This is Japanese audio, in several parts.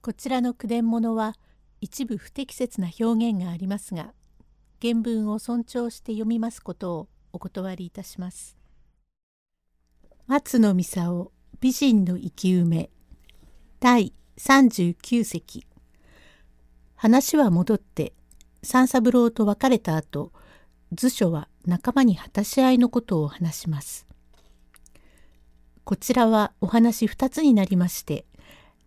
こちらの句伝物は一部不適切な表現がありますが原文を尊重して読みますことをお断りいたします。松野美沙美人の生き埋め第39席話は戻って三三郎と別れた後図書は仲間に果たし合いのことを話します。こちらはお話2つになりまして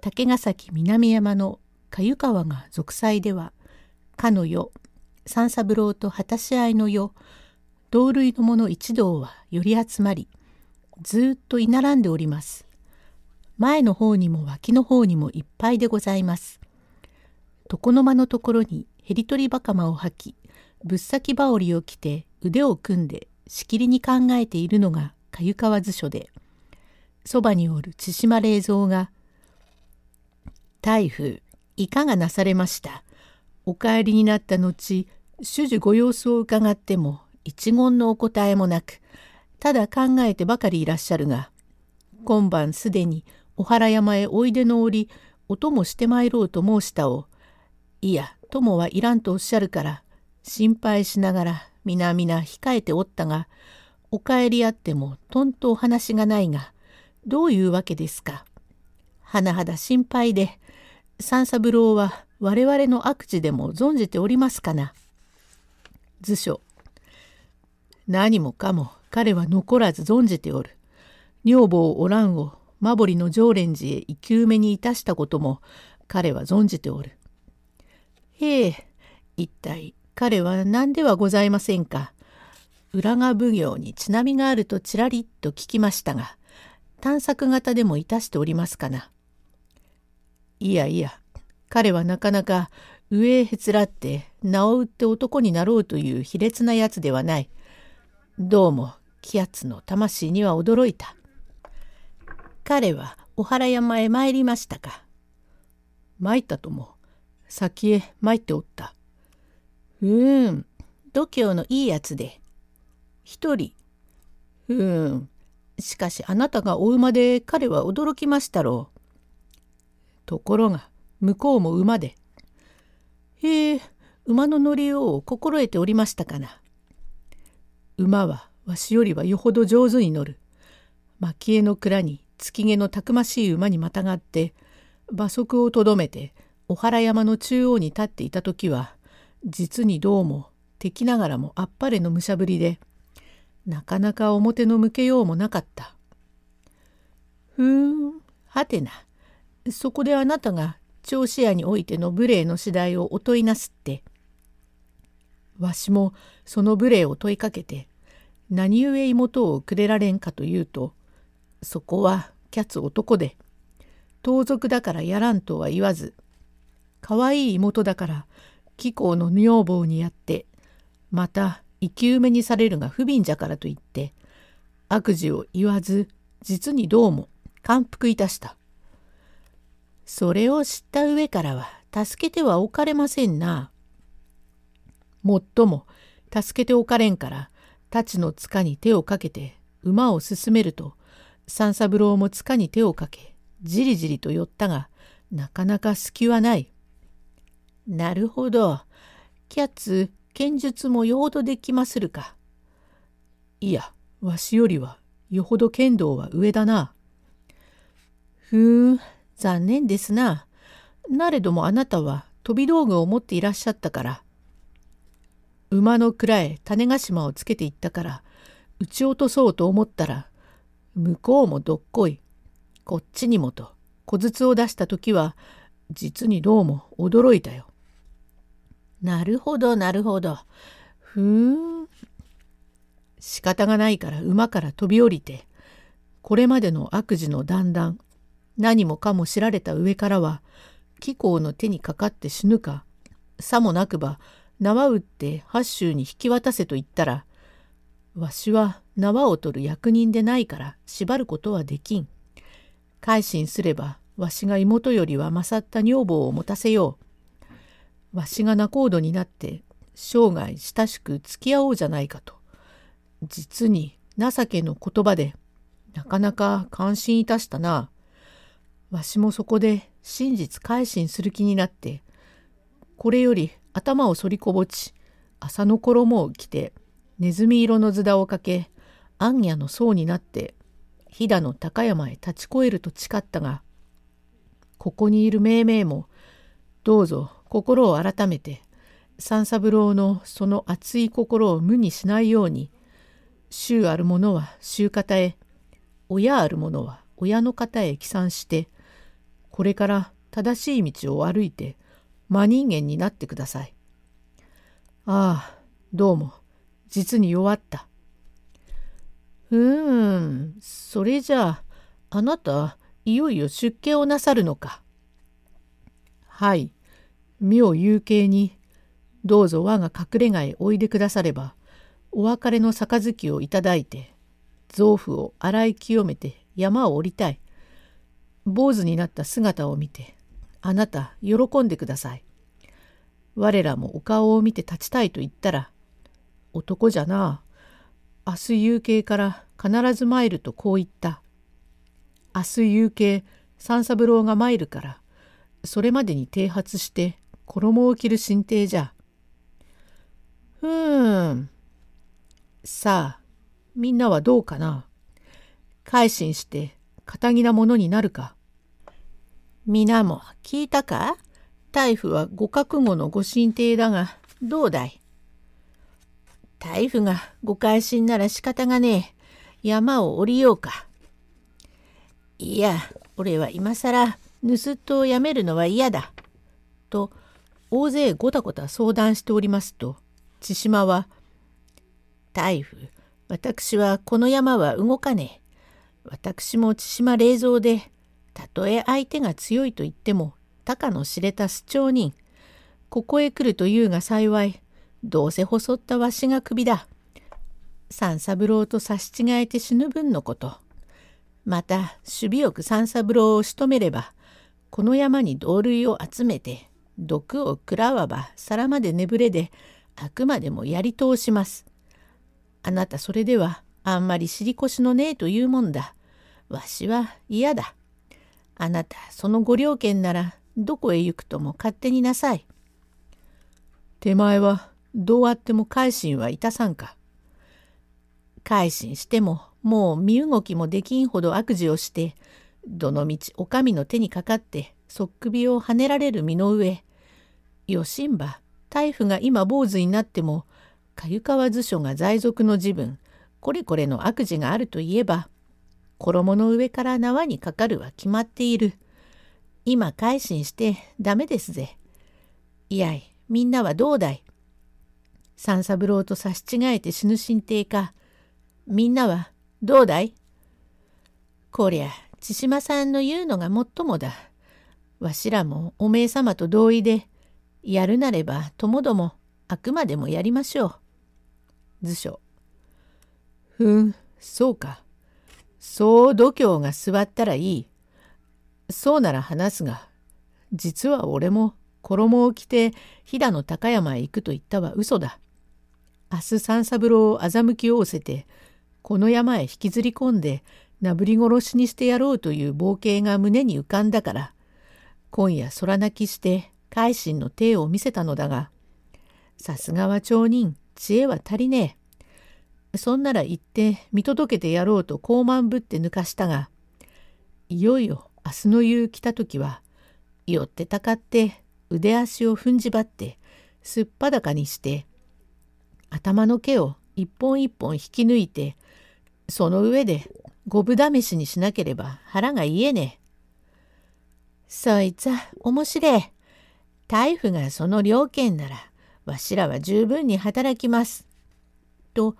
竹ヶ崎南山の粥川が俗祭ではかの世三三郎と果たし合いの世同類の者一同はより集まりずっと居並んでおります。前の方にも脇の方にもいっぱいでございます。床の間のところにへり取り袴を履きぶっ先羽織を着て腕を組んでしきりに考えているのが粥川図書でそばにおる千島冷蔵が「台風いかがなされました？お帰りになった後主樹ご様子を伺っても一言のお答えもなくただ考えてばかりいらっしゃるが今晩すでにお原山へおいでの折お供してまいろうと申したをいや友はいらんとおっしゃるから心配しながら皆々控えておったがお帰りあってもとんとお話がないがどういうわけですか？甚だ心配で三三郎は我々の悪事でも存じておりますかな？図書何もかも彼は残らず存じておる。女房おらんを馬堀の常連寺へ生き埋めにいたしたことも彼は存じておる。へえ、一体彼は何ではございませんか？浦賀奉行にちなみがあるとちらりと聞きましたが、探索型でもいたしておりますかな？いやいや、彼はなかなか上へへつらって名を売って男になろうという卑劣なやつではない。どうも、キヤツの魂には驚いた。彼はお原山へ参りましたか。参ったとも、先へ参っておった。うーん、度胸のいいやつで。一人。うーん、しかしあなたがお馬で彼は驚きましたろう。ところが向こうも馬で。へえ、馬の乗りようを心得ておりましたかな。馬はわしよりはよほど上手に乗る。蒔絵の蔵に月毛のたくましい馬にまたがって馬足をとどめて小原山の中央に立っていた時は実にどうも敵ながらもあっぱれの武者ぶりでなかなか表の向けようもなかった。ふーん、はてな。そこであなたが調子屋においての無礼の次第をお問いなすって。わしもその無礼を問いかけて何故妹をくれられんかというとそこはキャツ男で盗賊だからやらんとは言わず可愛い妹だから貴公の女房にやってまた生き埋めにされるが不憫じゃからと言って悪事を言わず実にどうも感服いたした。それを知った上からは助けてはおかれませんな。もっとも助けておかれんから太刀の塚に手をかけて馬を進めると三三郎も塚に手をかけじりじりと寄ったがなかなか隙はない。なるほど。キャッツ剣術もよほどできまするか。いや、わしよりはよほど剣道は上だな。ふーん、残念ですな。なれどもあなたは飛び道具を持っていらっしゃったから。馬の蔵へ種子島をつけていったから撃ち落とそうと思ったら向こうもどっこいこっちにもと小筒を出した時は実にどうも驚いたよ。なるほどなるほど。ふーん。仕方がないから馬から飛び降りてこれまでの悪事の段々何もかも知られた上からは貴公の手にかかって死ぬかさもなくば縄打って八州に引き渡せと言ったらわしは縄を取る役人でないから縛ることはできん。改心すればわしが妹よりは勝った女房を持たせよう。わしが仲人になって生涯親しく付き合おうじゃないかと実に情けの言葉でなかなか感心いたしたな。わしもそこで真実改心する気になって、これより頭を反りこぼち、朝の衣を着て、ネズミ色のズダをかけ、暗夜の層になって、飛騨の高山へ立ち越えると誓ったが、ここにいる命名も、どうぞ心を改めて、三三郎のその熱い心を無にしないように、衆ある者は衆方へ、親ある者は親の方へ帰参して、これから正しい道を歩いて真人間になってください。ああ、どうも、実に弱った。うーん、それじゃあ、あなた、いよいよ出家をなさるのか。はい、妙有形に、どうぞ我が隠れ家へおいでくだされば、お別れの杯をいただいて、臓腑を洗い清めて山を降りたい。坊主になった姿を見て、あなた喜んでください。我らもお顔を見て立ちたいと言ったら、男じゃなあ。明日夕景から必ず参るとこう言った。明日夕景三三郎が参るから、それまでに剃髪して衣を着る進呈じゃ。ふーん。さあ、みんなはどうかな。改心して堅気なものになるか。皆も聞いたか？大夫はご覚悟のご神帝だが、どうだい？大夫がご改心なら仕方がねえ。山を降りようか。いや、俺は今更盗っ人をやめるのは嫌だ。と、大勢ごたごた相談しておりますと、千島は、大夫、私はこの山は動かねえ。私も千島冷蔵で、たとえ相手が強いと言っても、高の知れた主張人。ここへ来るというが幸い、どうせ細ったわしが首だ。三三郎と差し違えて死ぬ分のこと。また、守備よく三三郎を仕留めれば、この山に同類を集めて、毒を食らわば皿まで眠れで、あくまでもやり通します。あなたそれでは、あんまり尻腰のねえというもんだ。わしは嫌だ。あなた、そのご了見なら、どこへ行くとも勝手になさい。手前はどうあっても改心はいたさんか。改心してももう身動きもできんほど悪事をしてどのみちお上の手にかかってそっ首をはねられる身の上よしんば大夫が今坊主になってもか川図書が在賊の自分これこれの悪事があるといえば衣の上から縄にかかるは決まっている。今改心してダメですぜ。いやい、みんなはどうだい?三三郎と差し違えて死ぬ神帝か。みんなはどうだい?こりゃ、千島さんの言うのがもっともだ。わしらもおめえ様と同意で、やるなればともどもあくまでもやりましょう。図書。ふん、そうか。そう度胸が座ったらいい。そうなら話すが、実は俺も衣を着て飛騨の高山へ行くと言ったは嘘だ。明日三三郎を欺きおせて、この山へ引きずり込んで、なぶり殺しにしてやろうという冒険が胸に浮かんだから、今夜空泣きして改心の手を見せたのだが、さすがは町人、知恵は足りねえ。そんなら行って見届けてやろうと高慢ぶって抜かしたが、いよいよ明日の夕来た時は寄ってたかって腕足を踏んじばってすっぱだかにして頭の毛を一本一本引き抜いてその上で五分試しにしなければ腹が言えねえ。そいつは面白え。大夫がその了見ならわしらは十分に働きます。と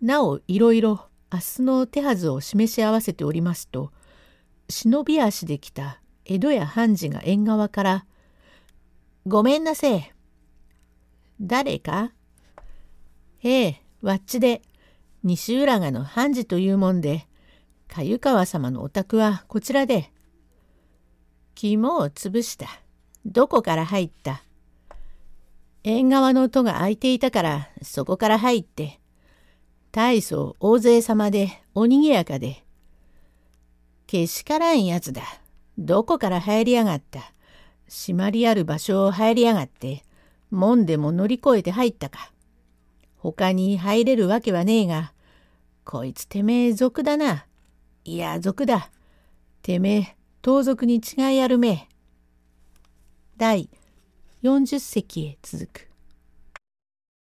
なおいろいろ明日の手はずを示し合わせておりますと忍び足で来た江戸や判事が縁側から「ごめんなせえ」「誰か?」「ええわっちで。西浦賀の判事というもんでゆ川様のお宅はこちらで」「肝を潰した。どこから入った?」縁側の戸が開いていたからそこから入って。大層大勢様でおにぎやかでけしからんやつだ。どこから入りやがった。締まりある場所を入りやがって、門でも乗り越えて入ったか。他に入れるわけはねえが、こいつてめえ族だな。いや、族だ。てめえ、盗賊に違いあるめ。第40隻へ続く。